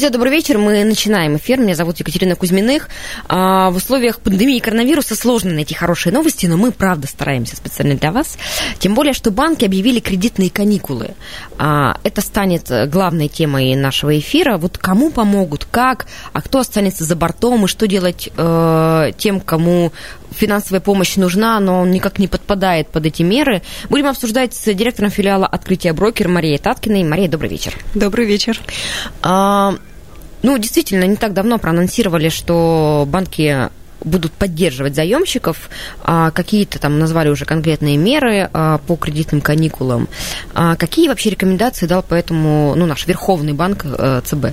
Друзья, добрый вечер. Мы начинаем эфир. Меня зовут Екатерина Кузьминых. А, в условиях пандемии коронавируса сложно найти хорошие новости, но мы, правда, стараемся специально для вас. Тем более, что банки объявили кредитные каникулы. А, это станет главной темой нашего эфира. Вот кому помогут, как, а кто останется за бортом, и что делать э, тем, кому финансовая помощь нужна, но он никак не подпадает под эти меры. Будем обсуждать с директором филиала «Открытия брокер» Марией Таткиной. Мария, добрый вечер. Добрый вечер. А, ну, действительно, не так давно проанонсировали, что банки будут поддерживать заемщиков, а, какие-то там назвали уже конкретные меры а, по кредитным каникулам. А, какие вообще рекомендации дал поэтому ну, наш Верховный банк э, ЦБ?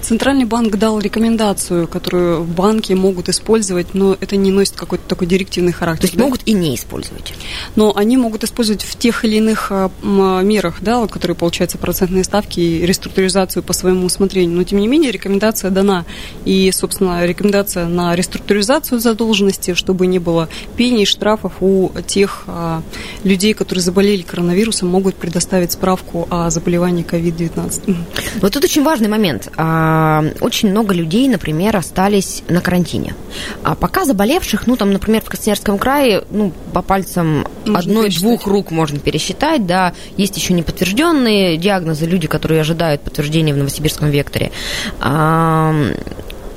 Центральный банк дал рекомендацию, которую банки могут использовать, но это не носит какой-то такой директивный характер. То есть да? могут и не использовать? Но они могут использовать в тех или иных мерах, да, вот, которые, получаются процентные ставки и реструктуризацию по своему усмотрению. Но, тем не менее, рекомендация дана. И, собственно, рекомендация на реструктуризацию задолженности, чтобы не было пений, штрафов у тех а, людей, которые заболели коронавирусом, могут предоставить справку о заболевании COVID-19. Вот тут очень важный момент. А, очень много людей, например, остались на карантине. А пока заболевших, ну, там, например, в Красноярском крае, ну, по пальцам одной-двух рук можно пересчитать, да, есть еще неподтвержденные диагнозы, люди, которые ожидают подтверждения в Новосибирском векторе.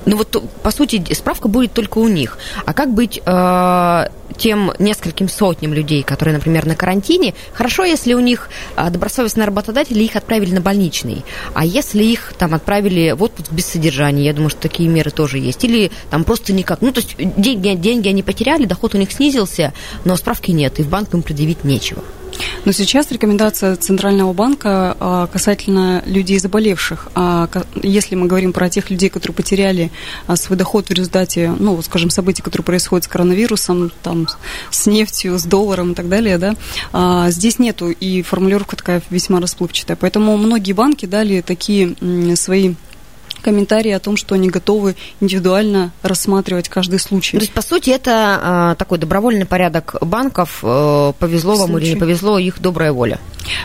Ну вот, по сути, справка будет только у них. А как быть э, тем нескольким сотням людей, которые, например, на карантине? Хорошо, если у них э, добросовестные работодатели их отправили на больничный. А если их там отправили в отпуск без содержания? Я думаю, что такие меры тоже есть. Или там просто никак. Ну, то есть деньги, деньги они потеряли, доход у них снизился, но справки нет, и в банк им предъявить нечего. Но сейчас рекомендация Центрального банка а, касательно людей заболевших. А, если мы говорим про тех людей, которые потеряли а, свой доход в результате, ну, скажем, событий, которые происходят с коронавирусом, там, с нефтью, с долларом и так далее, да, здесь нету, и формулировка такая весьма расплывчатая. Поэтому многие банки дали такие свои комментарии о том, что они готовы индивидуально рассматривать каждый случай. То есть, по сути, это э, такой добровольный порядок банков. Э, повезло вам или не повезло, их добрая воля.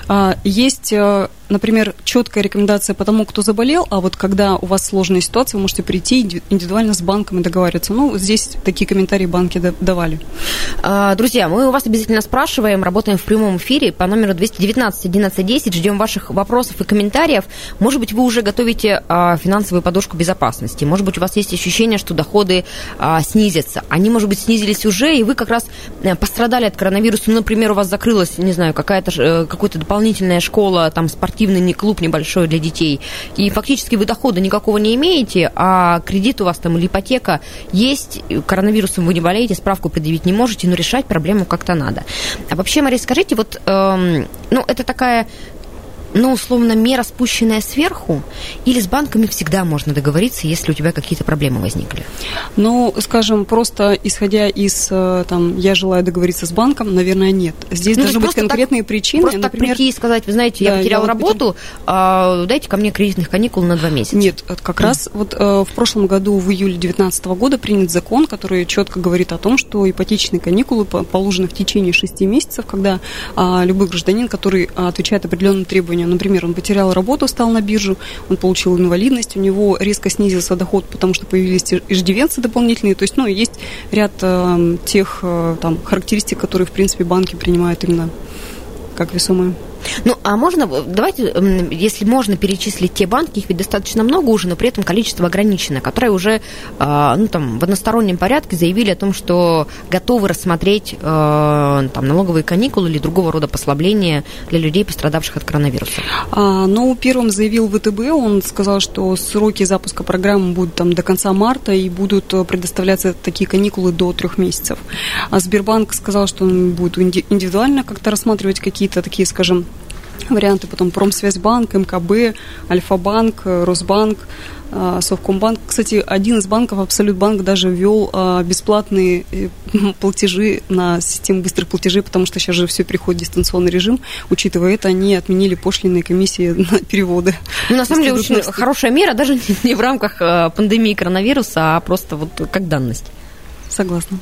А, есть э, например, четкая рекомендация по тому, кто заболел, а вот когда у вас сложная ситуация, вы можете прийти индивидуально с банком и договариваться. Ну, здесь такие комментарии банки давали. А, друзья, мы у вас обязательно спрашиваем, работаем в прямом эфире по номеру 219 11 10, ждем ваших вопросов и комментариев. Может быть, вы уже готовите а, финансовую подушку безопасности, может быть, у вас есть ощущение, что доходы снизятся. Они, может быть, снизились уже, и вы как раз э, пострадали от коронавируса. Ну, например, у вас закрылась, не знаю, какая-то, э, какая-то дополнительная школа, там, спортивный клуб небольшой для детей, и фактически вы дохода никакого не имеете, а кредит у вас там или ипотека есть, коронавирусом вы не болеете, справку предъявить не можете, но решать проблему как-то надо. А вообще, Мария, скажите, вот, эм, ну, это такая ну, условно, мера, спущенная сверху, или с банками всегда можно договориться, если у тебя какие-то проблемы возникли? Ну, скажем, просто исходя из, э, там, я желаю договориться с банком, наверное, нет. Здесь ну, должны быть конкретные так, причины. Просто например, так прийти и сказать, вы знаете, да, я потерял я работу, а, дайте ко мне кредитных каникул на два месяца. Нет, как раз вот э, в прошлом году, в июле 2019 года, принят закон, который четко говорит о том, что ипотечные каникулы положены в течение шести месяцев, когда а, любой гражданин, который отвечает определенным требованиям Например, он потерял работу, стал на биржу, он получил инвалидность, у него резко снизился доход, потому что появились иждивенцы дополнительные. То есть, ну, есть ряд э, тех э, там, характеристик, которые, в принципе, банки принимают именно как весомые. Ну, а можно, давайте, если можно перечислить те банки, их ведь достаточно много уже, но при этом количество ограничено, которые уже, а, ну, там, в одностороннем порядке заявили о том, что готовы рассмотреть а, там, налоговые каникулы или другого рода послабления для людей, пострадавших от коронавируса. А, ну, первым заявил ВТБ, он сказал, что сроки запуска программы будут там до конца марта и будут э, предоставляться такие каникулы до трех месяцев. А Сбербанк сказал, что он будет индивидуально как-то рассматривать какие-то такие, скажем, варианты, потом Промсвязьбанк, МКБ, Альфа-банк, Росбанк, а, Совкомбанк. Кстати, один из банков, Абсолютбанк, даже ввел а, бесплатные э, платежи на систему быстрых платежей, потому что сейчас же все переходит в дистанционный режим. Учитывая это, они отменили пошлиные комиссии на переводы. Ну, на самом деле, очень хорошая мера, даже не в рамках э, пандемии коронавируса, а просто вот как данность. Согласна.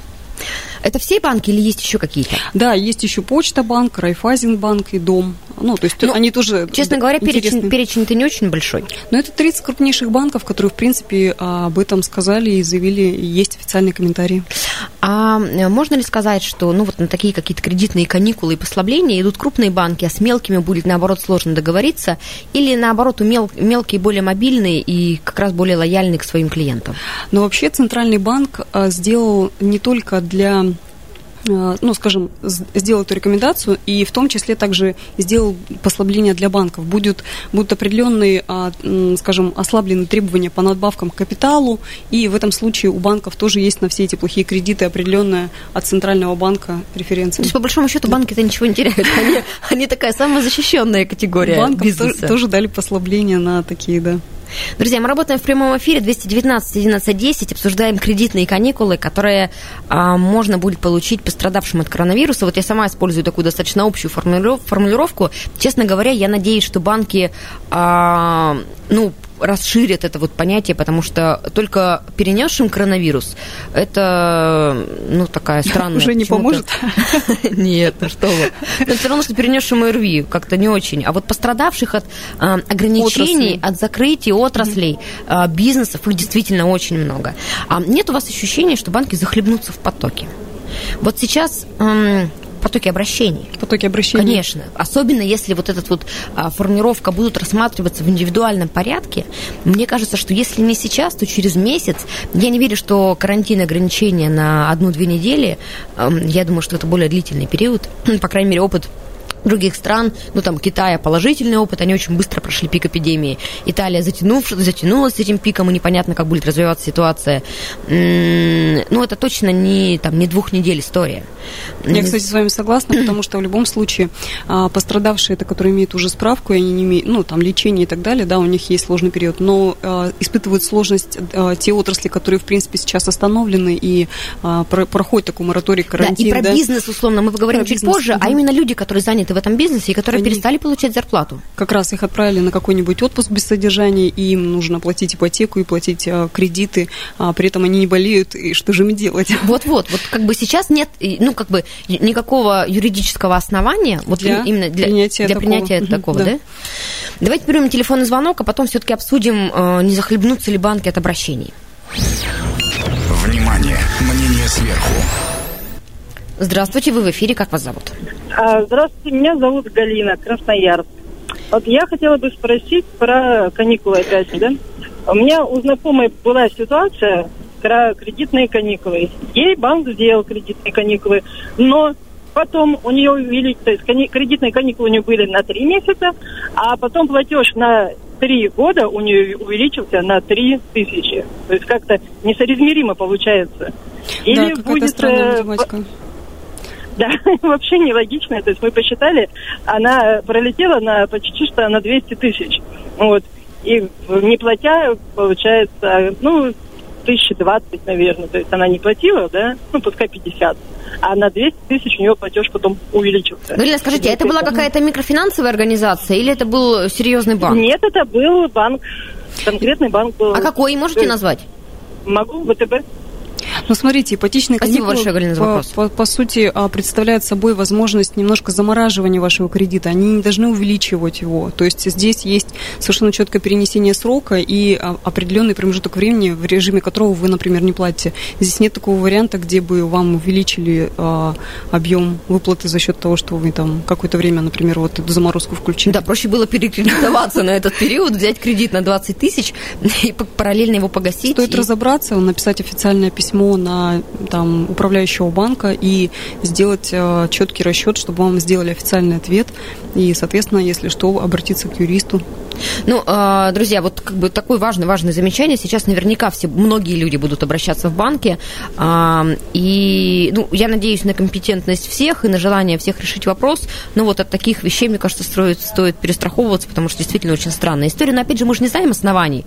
Это все банки или есть еще какие-то? Да, есть еще Почта банк, Райфайзенбанк и Дом. Ну, то есть ну, они тоже Честно говоря, перечень, перечень-то не очень большой. Но это 30 крупнейших банков, которые, в принципе, об этом сказали и заявили, есть официальные комментарии. А можно ли сказать, что ну, вот на такие какие-то кредитные каникулы и послабления идут крупные банки, а с мелкими будет, наоборот, сложно договориться? Или, наоборот, у мел, мелкие более мобильные и как раз более лояльные к своим клиентам? Но вообще Центральный банк а, сделал не только для Э, ну, скажем, сделал эту рекомендацию и в том числе также сделал послабление для банков. Будет, будут определенные, а, скажем, ослабленные требования по надбавкам к капиталу, и в этом случае у банков тоже есть на все эти плохие кредиты определенная от Центрального банка референция. То есть, по большому счету, банки-то ничего не теряют. Они, они такая самая защищенная категория Банкам бизнеса. Тоже, тоже дали послабление на такие, да. Друзья, мы работаем в прямом эфире 219 11 10, обсуждаем кредитные каникулы, которые а, можно будет получить пострадавшим от коронавируса. Вот я сама использую такую достаточно общую формулировку. Честно говоря, я надеюсь, что банки а, ну, расширят это вот понятие, потому что только перенесшим коронавирус это, ну, такая странная... Уже не поможет? Нет, ну что вы. Это все равно, что перенесшим ОРВИ, как-то не очень. А вот пострадавших от а, ограничений, от закрытий отраслей, а, бизнесов, их действительно очень много. А нет у вас ощущения, что банки захлебнутся в потоке? Вот сейчас потоки обращений. Потоки обращений. Конечно. Особенно если вот эта вот а, формулировка будут рассматриваться в индивидуальном порядке. Мне кажется, что если не сейчас, то через месяц. Я не верю, что карантин ограничения на одну-две недели. Я думаю, что это более длительный период. По крайней мере, опыт других стран, ну там Китая положительный опыт, они очень быстро прошли пик эпидемии. Италия затянувшись, затянулась с этим пиком, и непонятно, как будет развиваться ситуация. Ну, это точно не, там, не двух недель история. Я, кстати, с вами согласна, потому что в любом случае а, пострадавшие, это которые имеют уже справку, и они не имеют, ну, там, лечение и так далее, да, у них есть сложный период, но а, испытывают сложность а, те отрасли, которые, в принципе, сейчас остановлены и проходят такой мораторий карантин. Да, и про да? бизнес, условно, мы поговорим про чуть бизнес, позже, угу. а именно люди, которые заняты в этом бизнесе и которые Они... перестали получать зарплату. Как раз их отправили на какой-нибудь отпуск без содержания, и им нужно платить ипотеку и платить а, кредиты, а при этом они не болеют, и что же им делать? Вот-вот, вот как бы сейчас нет, ну как бы никакого юридического основания вот для именно для принятия для такого, принятия такого да. да? Давайте примем телефонный звонок, а потом все-таки обсудим, э, не захлебнутся ли банки от обращений. Внимание, мнение сверху. Здравствуйте, вы в эфире, как вас зовут? А, здравствуйте, меня зовут Галина, Красноярск. Вот я хотела бы спросить про каникулы опять же, да? У меня у знакомой была ситуация про кредитные каникулы. Ей банк сделал кредитные каникулы, но потом у нее увеличились, то есть кредитные каникулы у нее были на три месяца, а потом платеж на три года у нее увеличился на три тысячи. То есть как-то несоизмеримо получается. Или да, будет... Странная математика да, вообще нелогично. То есть мы посчитали, она пролетела на почти что на 200 тысяч. Вот. И не платя, получается, ну, 1020, наверное. То есть она не платила, да, ну, пускай 50. А на 200 тысяч у нее платеж потом увеличился. Галина, скажите, это была какая-то микрофинансовая организация или это был серьезный банк? Нет, это был банк, конкретный банк был. А какой, можете назвать? Могу, ВТБ. Ну, смотрите, ипотечные Спасибо каникулы, большое, за вопрос. По, по, по сути, а, представляют собой возможность немножко замораживания вашего кредита. Они не должны увеличивать его. То есть здесь есть совершенно четкое перенесение срока и а, определенный промежуток времени, в режиме которого вы, например, не платите. Здесь нет такого варианта, где бы вам увеличили а, объем выплаты за счет того, что вы там какое-то время, например, вот эту заморозку включили. Да, проще было перекредитоваться на этот период, взять кредит на 20 тысяч и параллельно его погасить. Стоит разобраться, написать официальное письмо на там, управляющего банка и сделать э, четкий расчет, чтобы вам сделали официальный ответ. И, соответственно, если что, обратиться к юристу. Ну, а, друзья, вот как бы такое важное, важное замечание. Сейчас наверняка все, многие люди будут обращаться в банки. А, и, ну, я надеюсь на компетентность всех и на желание всех решить вопрос. Но вот от таких вещей, мне кажется, стоит, стоит перестраховываться, потому что действительно очень странная история. Но, опять же, мы же не знаем оснований.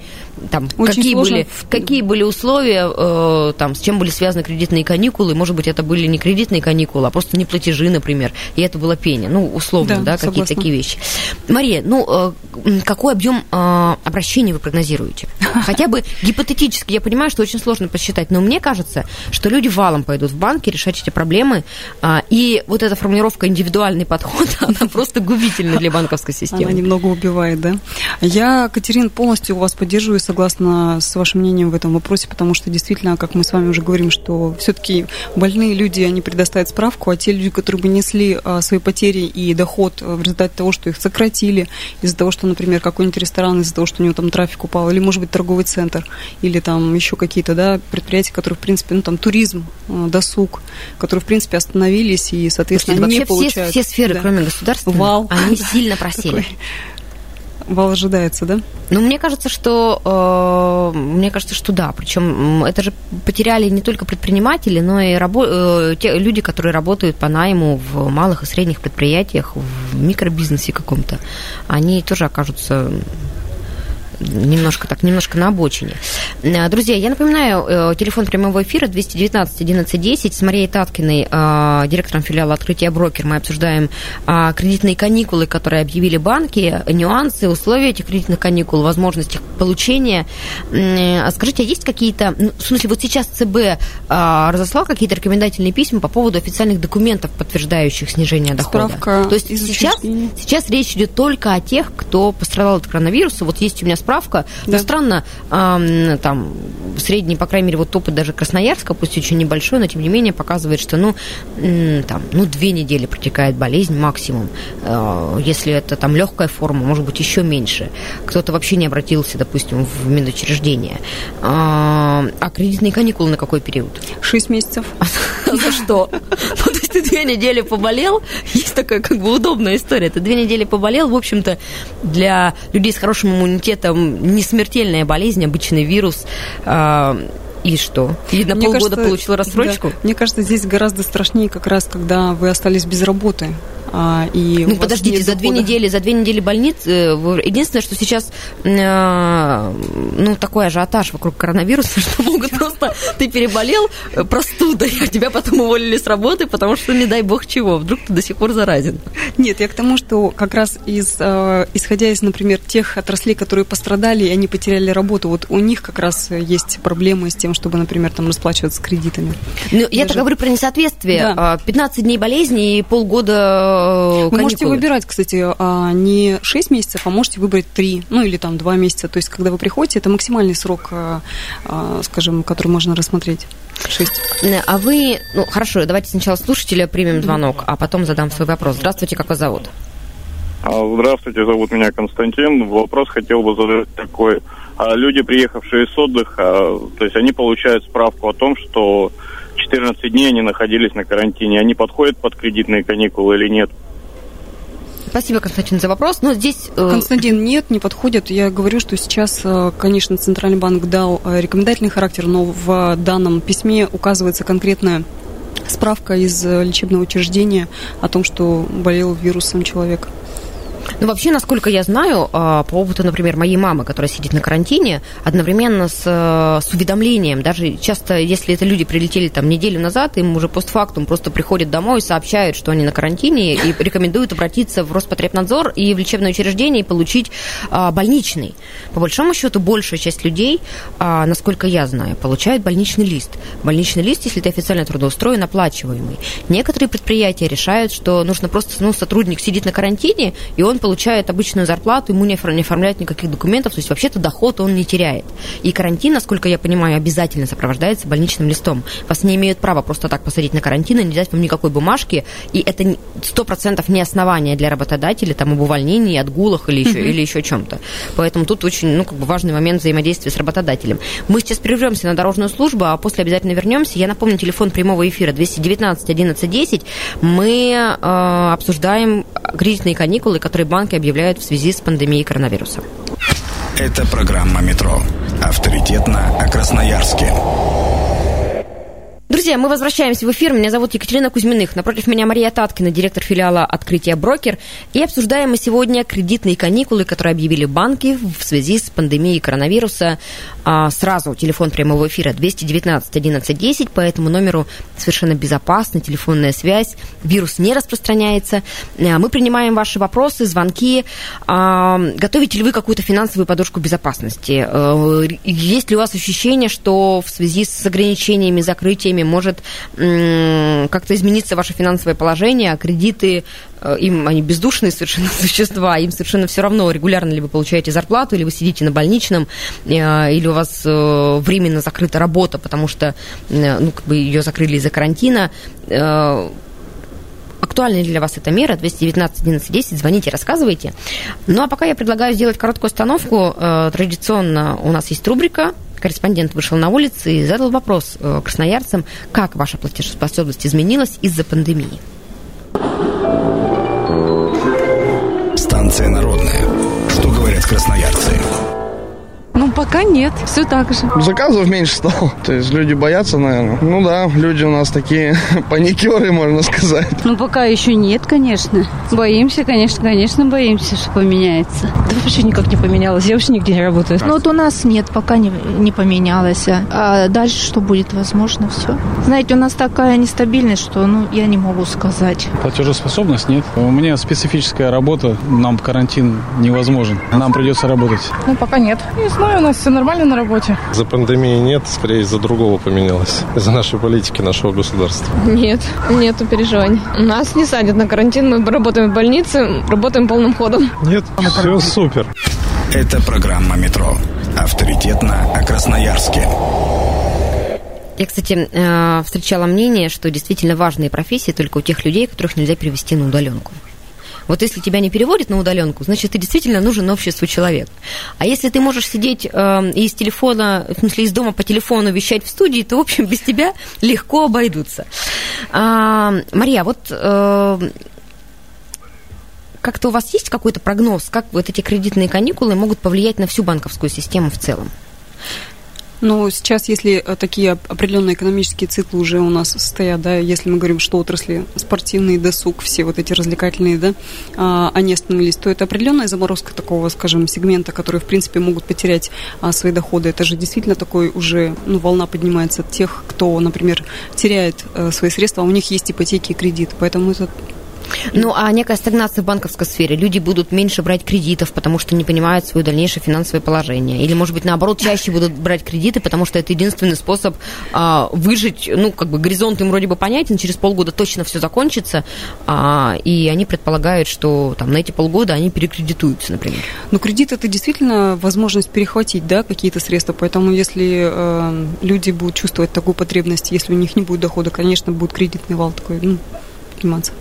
Там, какие, были, какие были условия, э, там, с чем были связаны кредитные каникулы. Может быть, это были не кредитные каникулы, а просто не платежи, например. И это было пение. Ну, условно, да, да какие-то такие вещи. Мария, ну, э, как какой объем э, обращений вы прогнозируете? Хотя бы гипотетически, я понимаю, что очень сложно посчитать, но мне кажется, что люди валом пойдут в банки решать эти проблемы, э, и вот эта формулировка индивидуальный подход, она просто губительна для банковской системы. Она немного убивает, да? Я, Катерин, полностью вас поддерживаю, согласна с вашим мнением в этом вопросе, потому что действительно, как мы с вами уже говорим, что все-таки больные люди, они предоставят справку, а те люди, которые бы несли а, свои потери и доход в результате того, что их сократили, из-за того, что, например, какой-нибудь ресторан из-за того, что у него там трафик упал, или, может быть, торговый центр, или там еще какие-то, да, предприятия, которые, в принципе, ну, там, туризм, э, досуг, которые, в принципе, остановились и, соответственно, Слушайте, не получают. Все, все сферы, да. кроме государства, Вал. они сильно просели. Вал ожидается, да? Ну, мне кажется, что э, мне кажется, что да. Причем это же потеряли не только предприниматели, но и рабо- э, те люди, которые работают по найму в малых и средних предприятиях, в микробизнесе каком-то. Они тоже окажутся немножко так, немножко на обочине. Э, друзья, я напоминаю, э, телефон прямого эфира 219 1110 с Марией Таткиной, э, директором филиала «Открытие брокер». Мы обсуждаем кредитные каникулы, которые объявили банки, нюансы, условия этих кредитных каникул, возможности получения. Скажите, а есть какие-то, ну, в смысле, вот сейчас ЦБ разослал какие-то рекомендательные письма по поводу официальных документов, подтверждающих снижение дохода? Справка То есть сейчас, сейчас речь идет только о тех, кто пострадал от коронавируса. Вот есть у меня справка. Да. Но странно, э, там, средний, по крайней мере, вот опыт даже Красноярска, пусть очень небольшой, но тем не менее показывает, что, ну, э, там, ну, две недели протекает болезнь максимум. Э, если это там легкая форма, может быть, еще меньше. Кто-то вообще не обратился, допустим, в Минучреждение. Э, а кредитные каникулы на какой период? Шесть месяцев. За что? Ты две недели поболел, есть такая как бы удобная история. Ты две недели поболел, в общем-то, для людей с хорошим иммунитетом не смертельная болезнь, обычный вирус. А, и что? И на мне полгода кажется, получила рассрочку? Да, мне кажется, здесь гораздо страшнее как раз, когда вы остались без работы. А, и ну, подождите, за две недели, за две недели больницы. Э, единственное, что сейчас э, ну, такой ажиотаж вокруг коронавируса, что могут просто... Ты переболел э, простудой, а тебя потом уволили с работы, потому что, не дай бог чего, вдруг ты до сих пор заразен. Нет, я к тому, что как раз из, исходя из, например, тех отраслей, которые пострадали, и они потеряли работу, вот у них как раз есть проблемы с тем, чтобы, например, там расплачиваться кредитами. Ну, я так говорю про несоответствие. Да. 15 дней болезни и полгода каникулы. Вы можете выбирать, кстати, а, не 6 месяцев, а можете выбрать 3, ну или там 2 месяца. То есть, когда вы приходите, это максимальный срок, а, а, скажем, который можно рассмотреть. 6. А вы, ну хорошо, давайте сначала слушателя примем звонок, а потом задам свой вопрос. Здравствуйте, как вас зовут? Здравствуйте, зовут меня Константин. Вопрос хотел бы задать такой. Люди, приехавшие с отдыха, то есть они получают справку о том, что 14 дней они находились на карантине. Они подходят под кредитные каникулы или нет? Спасибо, Константин, за вопрос. Но здесь... Э, Константин, нет, не подходит. Я говорю, что сейчас, э, конечно, Центральный банк дал э, рекомендательный характер, но в данном письме указывается конкретная справка из лечебного учреждения о том, что болел вирусом человек. Ну, вообще, насколько я знаю, а, по опыту, например, моей мамы, которая сидит на карантине, одновременно с, э, с уведомлением, даже часто, если это люди прилетели там неделю назад, им уже постфактум просто приходят домой и сообщают, что они на карантине, и рекомендуют обратиться в Роспотребнадзор и в лечебное учреждение и получить а, больничный. По большому счету, большая часть людей, а, насколько я знаю, получают больничный лист. Больничный лист, если ты официально трудоустроен, оплачиваемый. Некоторые предприятия решают, что нужно просто, ну, сотрудник сидит на карантине, и он он получает обычную зарплату, ему не оформляют никаких документов, то есть вообще-то доход он не теряет. И карантин, насколько я понимаю, обязательно сопровождается больничным листом. Вас не имеют права просто так посадить на карантин и не дать вам никакой бумажки, и это сто процентов не основание для работодателя там об увольнении, отгулах или еще, или еще чем-то. Поэтому тут очень ну, как бы важный момент взаимодействия с работодателем. Мы сейчас прервемся на дорожную службу, а после обязательно вернемся. Я напомню, телефон прямого эфира 219 11 10. Мы э, обсуждаем кредитные каникулы, которые банки объявляют в связи с пандемией коронавируса. Это программа «Метро». Авторитетно о Красноярске. Друзья, мы возвращаемся в эфир. Меня зовут Екатерина Кузьминых. Напротив меня Мария Таткина, директор филиала «Открытие брокер». И обсуждаем мы сегодня кредитные каникулы, которые объявили банки в связи с пандемией коронавируса. А, сразу телефон прямого эфира 219 11 10. По этому номеру совершенно безопасна телефонная связь. Вирус не распространяется. А, мы принимаем ваши вопросы, звонки. А, готовите ли вы какую-то финансовую подушку безопасности? Есть ли у вас ощущение, что в связи с ограничениями, закрытиями время может как-то измениться ваше финансовое положение, а кредиты, э, им они бездушные совершенно существа, им совершенно все равно, регулярно ли вы получаете зарплату, или вы сидите на больничном, э, или у вас э, временно закрыта работа, потому что ну, как бы ее закрыли из-за карантина. Актуальна ли для вас эта мера? 219 11 10. Звоните, рассказывайте. Ну, а пока я предлагаю сделать короткую остановку. Традиционно у нас есть рубрика корреспондент вышел на улицы и задал вопрос э, красноярцам, как ваша платежеспособность изменилась из-за пандемии. Станция народная. Что говорят красноярцы? Ну, пока нет, все так же. Заказов меньше стало. То есть люди боятся, наверное. Ну да, люди у нас такие паникеры, можно сказать. Ну, пока еще нет, конечно. Боимся, конечно, конечно, боимся, что поменяется. Да вообще никак не поменялось. Я вообще нигде не работаю. Ну, вот у нас нет, пока не, не поменялось. А дальше что будет, возможно, все. Знаете, у нас такая нестабильность, что, ну, я не могу сказать. Платежеспособность нет. У меня специфическая работа, нам карантин невозможен. Нам придется работать. Ну, пока нет. Не знаю, у нас все нормально на работе. За пандемией нет, скорее из-за другого поменялось. Из-за нашей политики, нашего государства. Нет, нету переживаний. Нас не садят на карантин, мы работаем в больнице, работаем полным ходом. Нет, все супер. Это программа «Метро». Авторитетно о Красноярске. Я, кстати, э, встречала мнение, что действительно важные профессии только у тех людей, которых нельзя перевести на удаленку. Вот если тебя не переводят на удаленку, значит, ты действительно нужен обществу человек. А если ты можешь сидеть э, из телефона, в смысле, из дома по телефону вещать в студии, то, в общем, без тебя легко обойдутся. А, Мария, вот э, как-то у вас есть какой-то прогноз, как вот эти кредитные каникулы могут повлиять на всю банковскую систему в целом? Но сейчас, если э, такие определенные экономические циклы уже у нас стоят, да, если мы говорим, что отрасли спортивный досуг, все вот эти развлекательные, да, а, они остановились, то это определенная заморозка такого, скажем, сегмента, который, в принципе, могут потерять а, свои доходы. Это же действительно такой уже, ну, волна поднимается тех, кто, например, теряет а, свои средства, а у них есть ипотеки и кредиты. Поэтому это ну, а некая стагнация в банковской сфере. Люди будут меньше брать кредитов, потому что не понимают свое дальнейшее финансовое положение. Или, может быть, наоборот, чаще будут брать кредиты, потому что это единственный способ а, выжить. Ну, как бы горизонт им вроде бы понятен, через полгода точно все закончится. А, и они предполагают, что там на эти полгода они перекредитуются, например. Ну, кредит это действительно возможность перехватить, да, какие-то средства. Поэтому, если э, люди будут чувствовать такую потребность, если у них не будет дохода, конечно, будет кредитный вал такой, ну, подниматься.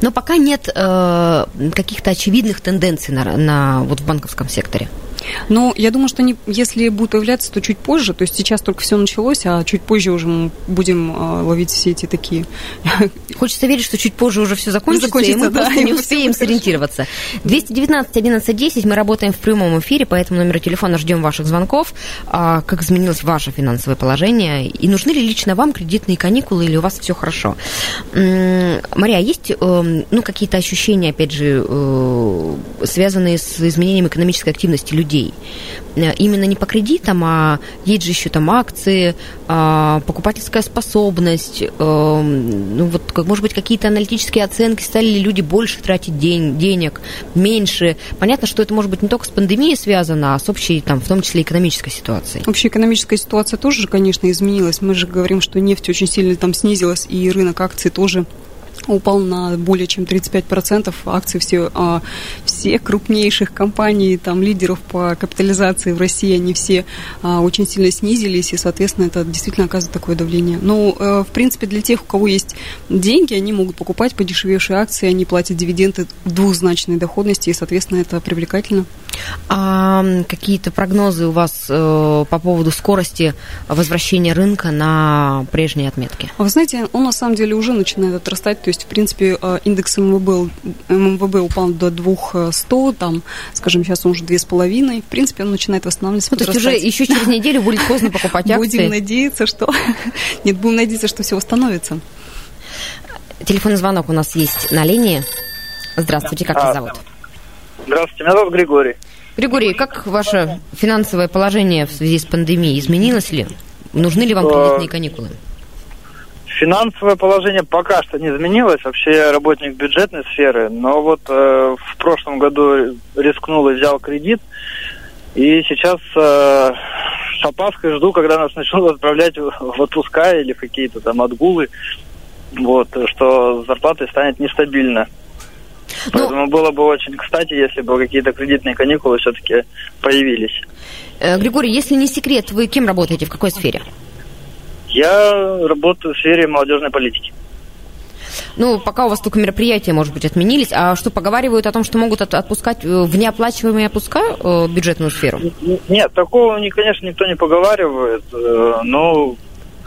Но пока нет э, каких-то очевидных тенденций на, на, вот в банковском секторе. Ну, я думаю, что они, если будут появляться, то чуть позже. То есть сейчас только все началось, а чуть позже уже мы будем э, ловить все эти такие... Хочется верить, что чуть позже уже все закончится, закончится и мы да, просто не успеем сориентироваться. 219 11 10, мы работаем в прямом эфире, по этому номеру телефона ждем ваших звонков. А, как изменилось ваше финансовое положение? И нужны ли лично вам кредитные каникулы или у вас все хорошо? Мария, есть э, ну, какие-то ощущения, опять же, э, связанные с изменением экономической активности людей? Людей. Э, именно не по кредитам, а есть же еще там акции, а, покупательская способность, э, ну вот, может быть, какие-то аналитические оценки, стали ли люди больше тратить день, денег, меньше. Понятно, что это может быть не только с пандемией связано, а с общей, там, в том числе, экономической ситуацией. Общая экономическая ситуация тоже, конечно, изменилась. Мы же говорим, что нефть очень сильно там снизилась, и рынок акций тоже упал на более чем 35%. Акции все, а, все крупнейших компаний, там, лидеров по капитализации в России, они все а, очень сильно снизились, и, соответственно, это действительно оказывает такое давление. Но, э, в принципе, для тех, у кого есть деньги, они могут покупать подешевевшие акции, они платят дивиденды двухзначной доходности, и, соответственно, это привлекательно. А какие-то прогнозы у вас э, по поводу скорости возвращения рынка на прежние отметки? Вы знаете, он на самом деле уже начинает отрастать, то есть, в принципе, э, индекс МВБ, МВБ упал до 200, там, скажем, сейчас он уже 2,5, в принципе, он начинает восстанавливаться. Ну, то есть уже еще через неделю будет поздно покупать акции? Будем надеяться, что... Нет, будем надеяться, что все восстановится. Телефонный звонок у нас есть на линии. Здравствуйте, как вас зовут? Здравствуйте, меня зовут Григорий. Григорий, как ваше финансовое положение в связи с пандемией? Изменилось ли? Нужны ли вам кредитные каникулы? Финансовое положение пока что не изменилось. Вообще я работник бюджетной сферы, но вот э, в прошлом году рискнул и взял кредит. И сейчас э, с опаской жду, когда нас начнут отправлять в отпуска или в какие-то там отгулы. Вот, что зарплата станет нестабильно. Ну, Поэтому было бы очень кстати, если бы какие-то кредитные каникулы все-таки появились. Э, Григорий, если не секрет, вы кем работаете, в какой сфере? Я работаю в сфере молодежной политики. Ну, пока у вас только мероприятия, может быть, отменились. А что, поговаривают о том, что могут отпускать э, в неоплачиваемые отпуска э, бюджетную сферу? Нет, такого, конечно, никто не поговаривает. Но...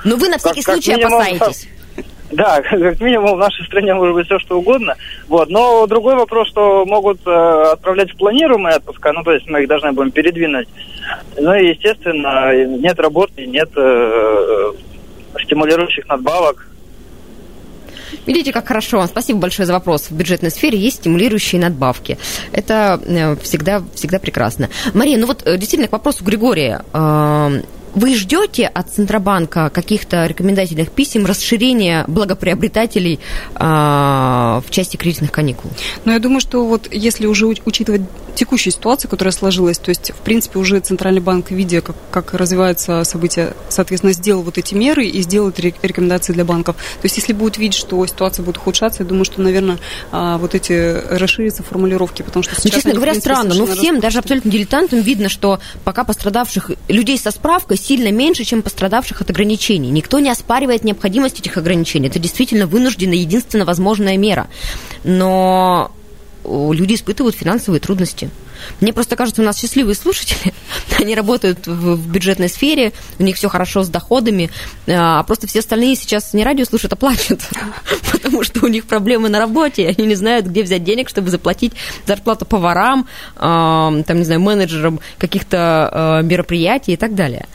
Но вы на всякий как, случай как минимум, опасаетесь. Да, как минимум в нашей стране может быть все что угодно. Вот. Но другой вопрос, что могут э, отправлять в планируемые отпуска, ну то есть мы их должны будем передвинуть. Ну и, естественно, нет работы, нет э, стимулирующих надбавок. Видите, как хорошо. Спасибо большое за вопрос. В бюджетной сфере есть стимулирующие надбавки. Это э, всегда, всегда прекрасно. Мария, ну вот э, действительно к вопросу Григория. Э, вы ждете от Центробанка каких-то рекомендательных писем расширения благоприобретателей а, в части кредитных каникул? Ну, я думаю, что вот если уже учитывать текущую ситуацию, которая сложилась, то есть, в принципе, уже Центральный банк, видя, как, как развиваются события, соответственно, сделал вот эти меры и сделает рекомендации для банков. То есть, если будет видеть, что ситуация будет ухудшаться, я думаю, что, наверное, а, вот эти расширятся формулировки, потому что ну, сейчас... Ну, честно они, говоря, принципе, странно, но всем, даже абсолютно дилетантам, видно, что пока пострадавших людей со справкой сильно меньше, чем пострадавших от ограничений. Никто не оспаривает необходимость этих ограничений. Это действительно вынуждена, единственно возможная мера. Но люди испытывают финансовые трудности. Мне просто кажется, у нас счастливые слушатели, они работают в, бюджетной сфере, у них все хорошо с доходами, а просто все остальные сейчас не радио слушают, а плачут, потому что у них проблемы на работе, они не знают, где взять денег, чтобы заплатить зарплату поварам, там, не знаю, менеджерам каких-то а, мероприятий и так далее.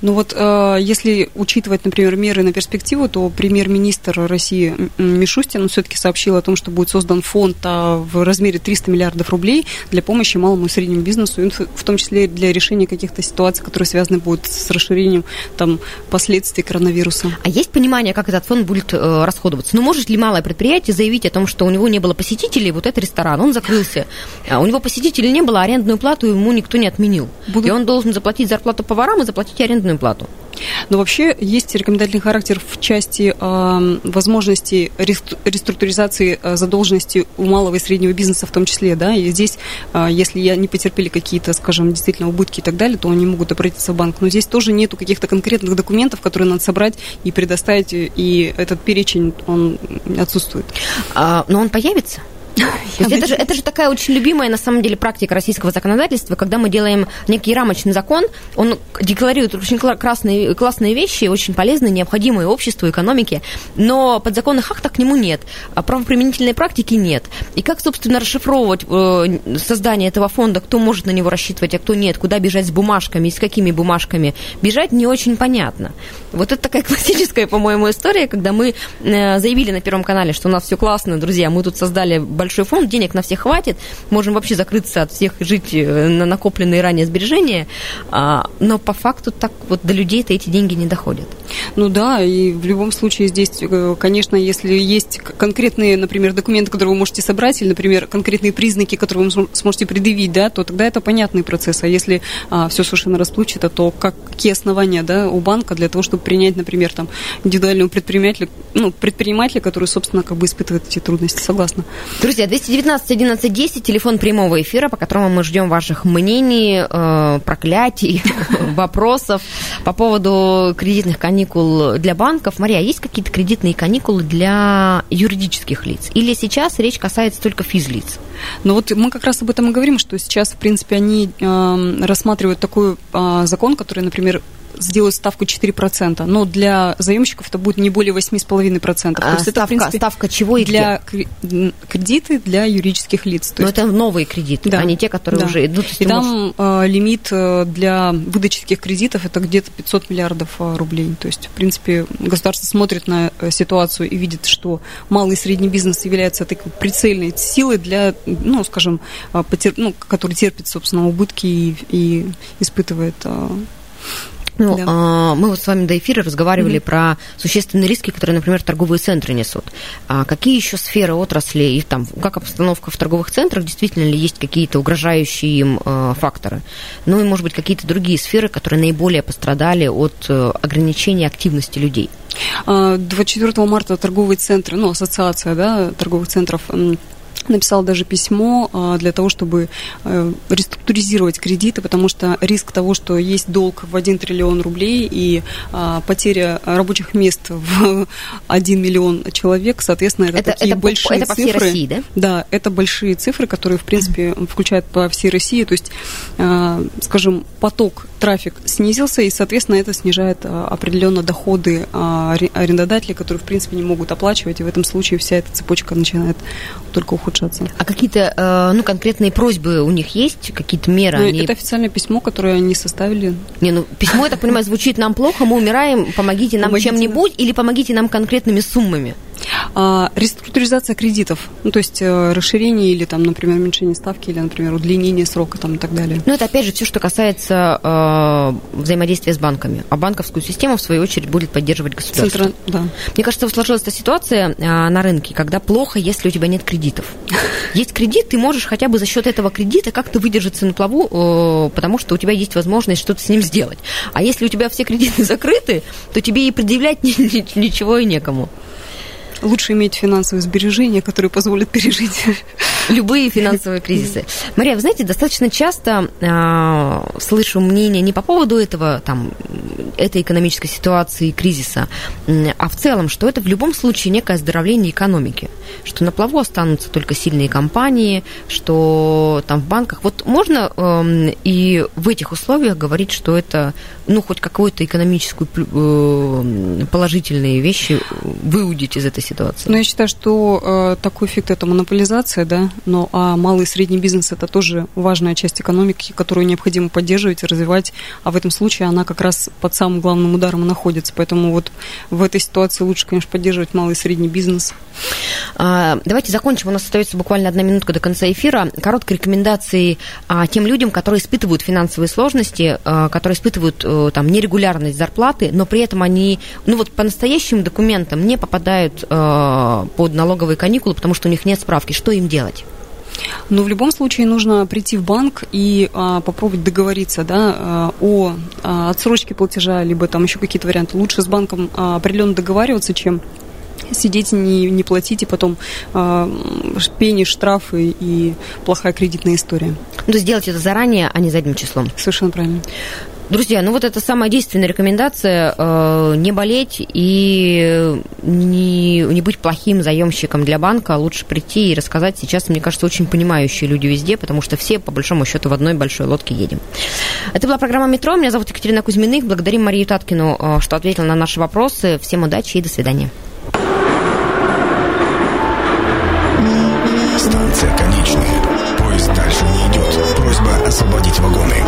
Ну вот, э, если учитывать, например, меры на перспективу, то премьер-министр России Мишустин все-таки сообщил о том, что будет создан фонд а, в размере 300 миллиардов рублей для помощи малому и среднему бизнесу, в том числе для решения каких-то ситуаций, которые связаны будут с расширением там, последствий коронавируса. А есть понимание, как этот фонд будет э, расходоваться? Ну, может ли малое предприятие заявить о том, что у него не было посетителей, вот этот ресторан, он закрылся, а у него посетителей не было, арендную плату ему никто не отменил. Будут... И он должен заплатить зарплату поварам и заплатить арендную плату. Но вообще есть рекомендательный характер в части э, возможности реструктуризации э, задолженности у малого и среднего бизнеса в том числе, да, и здесь, э, если не потерпели какие-то, скажем, действительно убытки и так далее, то они могут обратиться в банк. Но здесь тоже нету каких-то конкретных документов, которые надо собрать и предоставить, и этот перечень, он отсутствует. А, но он появится? Это, же, это же такая очень любимая, на самом деле, практика российского законодательства, когда мы делаем некий рамочный закон, он декларирует очень классные, классные вещи, очень полезные, необходимые обществу, экономике, но подзаконных актов к нему нет, а правоприменительной практики нет. И как, собственно, расшифровывать э, создание этого фонда, кто может на него рассчитывать, а кто нет, куда бежать с бумажками и с какими бумажками бежать, не очень понятно. Вот это такая классическая, по-моему, история, когда мы э, заявили на Первом канале, что у нас все классно, друзья, мы тут создали большой фонд, денег на всех хватит, можем вообще закрыться от всех, жить э, на накопленные ранее сбережения, а, но по факту так вот до людей-то эти деньги не доходят. Ну да, и в любом случае здесь, э, конечно, если есть конкретные, например, документы, которые вы можете собрать, или, например, конкретные признаки, которые вы сможете предъявить, да, то тогда это понятный процесс. А если а, все совершенно расплывчато, то как, какие основания да, у банка для того, чтобы принять, например, там, индивидуального предпринимателя, ну, предпринимателя, который, собственно, как бы испытывает эти трудности. Согласна. Друзья, 219 11 10, телефон прямого эфира, по которому мы ждем ваших мнений, э, проклятий, вопросов по поводу кредитных каникул для банков. Мария, а есть какие-то кредитные каникулы для юридических лиц? Или сейчас речь касается только физлиц? Ну вот мы как раз об этом и говорим, что сейчас, в принципе, они э, рассматривают такой э, закон, который, например, сделают ставку 4%, но для заемщиков это будет не более 8,5%. А, То есть ставка, это, в принципе, ставка чего и для где? кредиты для юридических лиц. То но есть... это новые кредиты, да. а не те, которые да. уже идут. И там можешь... э, лимит э, для выдачи таких кредитов это где-то 500 миллиардов э, рублей. То есть, в принципе, государство смотрит на ситуацию и видит, что малый и средний бизнес является такой прицельной силой для, ну, скажем, потер... ну, который терпит, собственно, убытки и, и испытывает ну, да. а, мы вот с вами до эфира разговаривали mm-hmm. про существенные риски, которые, например, торговые центры несут. А какие еще сферы отрасли и там, как обстановка в торговых центрах, действительно ли есть какие-то угрожающие им а, факторы? Ну и, может быть, какие-то другие сферы, которые наиболее пострадали от а, ограничения активности людей? 24 а, марта торговые центры, ну, ассоциация да, торговых центров написал даже письмо а, для того, чтобы э, реструктуризировать кредиты, потому что риск того, что есть долг в 1 триллион рублей и а, потеря рабочих мест в 1 миллион человек, соответственно, это, это такие это большие это цифры. по всей России, да? Да, это большие цифры, которые, в принципе, включают по всей России. То есть, а, скажем, поток, трафик снизился, и, соответственно, это снижает определенно доходы арендодателей, которые, в принципе, не могут оплачивать, и в этом случае вся эта цепочка начинает только ухудшаться. А какие-то э, ну, конкретные просьбы у них есть, какие-то меры? Ну, они... Это официальное письмо, которое они составили. Не, ну письмо, я так понимаю, звучит нам плохо, мы умираем, помогите нам чем-нибудь или помогите нам конкретными суммами? А, реструктуризация кредитов, ну, то есть э, расширение или, там, например, уменьшение ставки или, например, удлинение срока там, и так далее. Ну, это, опять же, все, что касается э, взаимодействия с банками. А банковскую систему, в свою очередь, будет поддерживать государство. Центра, да. Мне кажется, сложилась эта ситуация э, на рынке, когда плохо, если у тебя нет кредитов. Есть кредит, ты можешь хотя бы за счет этого кредита как-то выдержаться на плаву, э, потому что у тебя есть возможность что-то с ним сделать. А если у тебя все кредиты закрыты, то тебе и предъявлять ничего и некому лучше иметь финансовые сбережения, которые позволят пережить любые финансовые кризисы. Мария, вы знаете, достаточно часто э, слышу мнение не по поводу этого, там, этой экономической ситуации, кризиса, а в целом, что это в любом случае некое оздоровление экономики, что на плаву останутся только сильные компании, что там в банках... Вот можно э, и в этих условиях говорить, что это, ну, хоть какую-то экономическую э, положительные вещи выудить из этой ситуации? Ну, я считаю, что э, такой эффект это монополизация, да, но а малый и средний бизнес это тоже важная часть экономики, которую необходимо поддерживать и развивать, а в этом случае она как раз под самым главным ударом и находится. Поэтому вот в этой ситуации лучше, конечно, поддерживать малый и средний бизнес. А, давайте закончим. У нас остается буквально одна минутка до конца эфира. Короткие рекомендации а, тем людям, которые испытывают финансовые сложности, а, которые испытывают а, там нерегулярность зарплаты, но при этом они, ну вот по настоящим документам не попадают а, под налоговые каникулы, потому что у них нет справки. Что им делать? Ну, в любом случае нужно прийти в банк и а, попробовать договориться да, а, о а, отсрочке платежа, либо там еще какие-то варианты. Лучше с банком а, определенно договариваться, чем сидеть и не, не платить, и потом а, пени, штрафы и плохая кредитная история. Ну, сделать это заранее, а не задним числом. Совершенно правильно. Друзья, ну вот это самая действенная рекомендация э, не болеть и не, не быть плохим заемщиком для банка, а лучше прийти и рассказать. Сейчас, мне кажется, очень понимающие люди везде, потому что все, по большому счету, в одной большой лодке едем. Это была программа «Метро». Меня зовут Екатерина Кузьминых. Благодарим Марию Таткину, э, что ответила на наши вопросы. Всем удачи и до свидания. Станция конечная. Поезд дальше не идет. Просьба освободить вагоны.